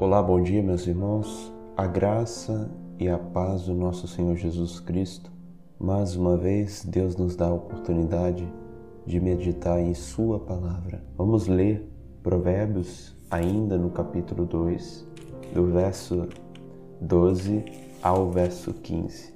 Olá, bom dia, meus irmãos. A graça e a paz do nosso Senhor Jesus Cristo. Mais uma vez, Deus nos dá a oportunidade de meditar em Sua palavra. Vamos ler Provérbios, ainda no capítulo 2, do verso 12 ao verso 15.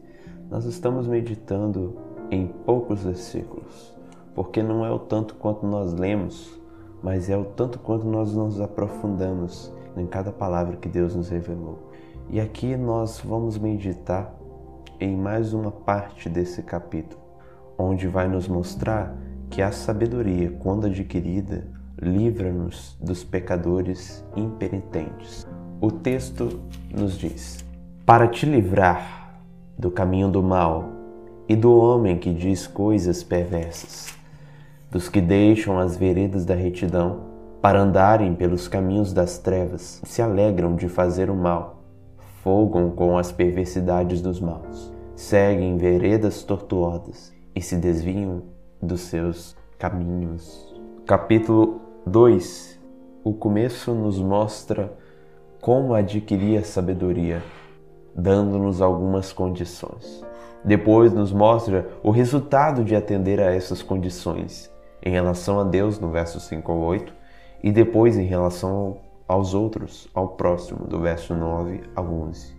Nós estamos meditando em poucos versículos, porque não é o tanto quanto nós lemos, mas é o tanto quanto nós nos aprofundamos em cada palavra que Deus nos revelou. E aqui nós vamos meditar em mais uma parte desse capítulo, onde vai nos mostrar que a sabedoria, quando adquirida, livra-nos dos pecadores impenitentes. O texto nos diz: Para te livrar do caminho do mal e do homem que diz coisas perversas, dos que deixam as veredas da retidão, para andarem pelos caminhos das trevas, se alegram de fazer o mal, folgam com as perversidades dos maus, seguem veredas tortuosas e se desviam dos seus caminhos. Capítulo 2 O começo nos mostra como adquirir a sabedoria, dando-nos algumas condições. Depois nos mostra o resultado de atender a essas condições em relação a Deus, no verso 5 ao 8, e depois em relação aos outros, ao próximo, do verso 9 a 11.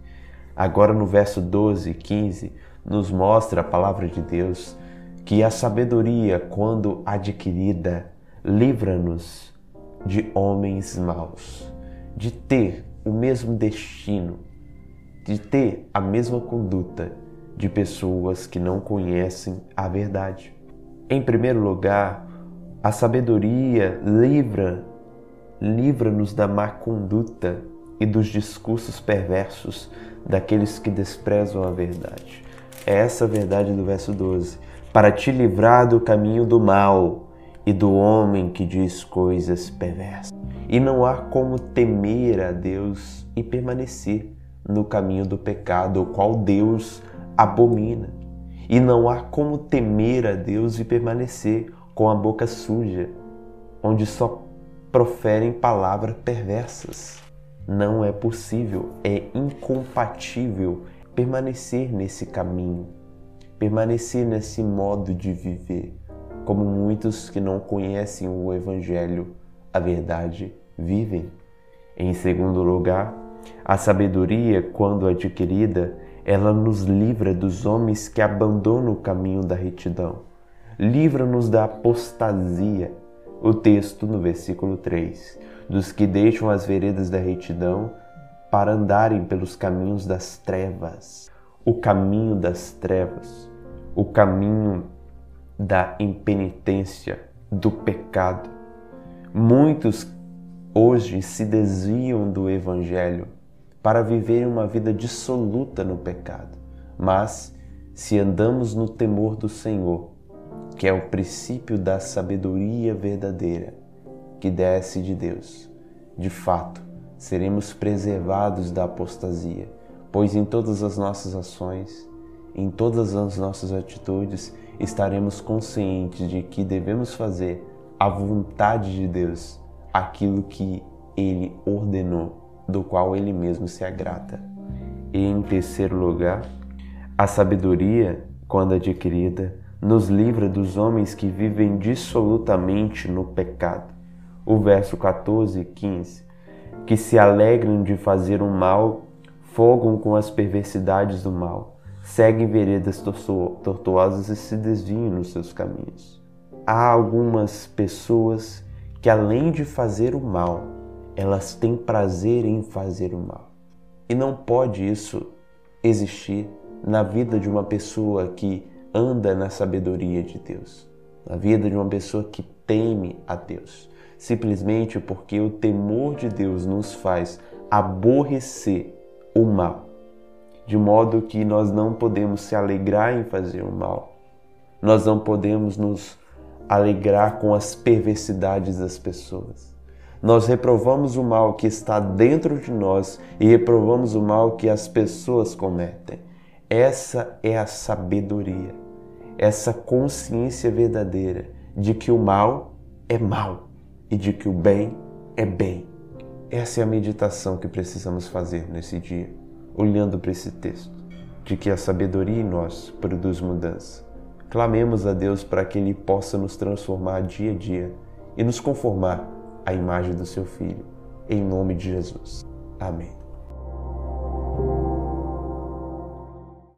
Agora no verso 12 e 15, nos mostra a palavra de Deus que a sabedoria, quando adquirida, livra-nos de homens maus, de ter o mesmo destino, de ter a mesma conduta de pessoas que não conhecem a verdade. Em primeiro lugar, a sabedoria livra livra-nos da má conduta e dos discursos perversos daqueles que desprezam a verdade. É essa a verdade do verso 12. Para te livrar do caminho do mal e do homem que diz coisas perversas. E não há como temer a Deus e permanecer no caminho do pecado, o qual Deus abomina. E não há como temer a Deus e permanecer com a boca suja, onde só proferem palavras perversas. Não é possível, é incompatível permanecer nesse caminho, permanecer nesse modo de viver, como muitos que não conhecem o Evangelho, a verdade, vivem. Em segundo lugar, a sabedoria, quando adquirida, ela nos livra dos homens que abandonam o caminho da retidão, livra-nos da apostasia o texto no versículo 3: dos que deixam as veredas da retidão para andarem pelos caminhos das trevas. O caminho das trevas, o caminho da impenitência, do pecado. Muitos hoje se desviam do evangelho para viverem uma vida dissoluta no pecado. Mas se andamos no temor do Senhor, que é o princípio da sabedoria verdadeira que desce de Deus. De fato, seremos preservados da apostasia, pois em todas as nossas ações, em todas as nossas atitudes, estaremos conscientes de que devemos fazer a vontade de Deus, aquilo que Ele ordenou, do qual Ele mesmo se agrada. E em terceiro lugar, a sabedoria, quando adquirida, nos livra dos homens que vivem dissolutamente no pecado. O verso 14 e 15, que se alegram de fazer o mal, fogam com as perversidades do mal, seguem veredas tortuosas e se desviam nos seus caminhos. Há algumas pessoas que, além de fazer o mal, elas têm prazer em fazer o mal. E não pode isso existir na vida de uma pessoa que anda na sabedoria de Deus, na vida de uma pessoa que teme a Deus, simplesmente porque o temor de Deus nos faz aborrecer o mal, de modo que nós não podemos se alegrar em fazer o mal, nós não podemos nos alegrar com as perversidades das pessoas. Nós reprovamos o mal que está dentro de nós e reprovamos o mal que as pessoas cometem. Essa é a sabedoria essa consciência verdadeira de que o mal é mal e de que o bem é bem. Essa é a meditação que precisamos fazer nesse dia, olhando para esse texto, de que a sabedoria em nós produz mudança. Clamemos a Deus para que Ele possa nos transformar dia a dia e nos conformar à imagem do Seu Filho. Em nome de Jesus. Amém.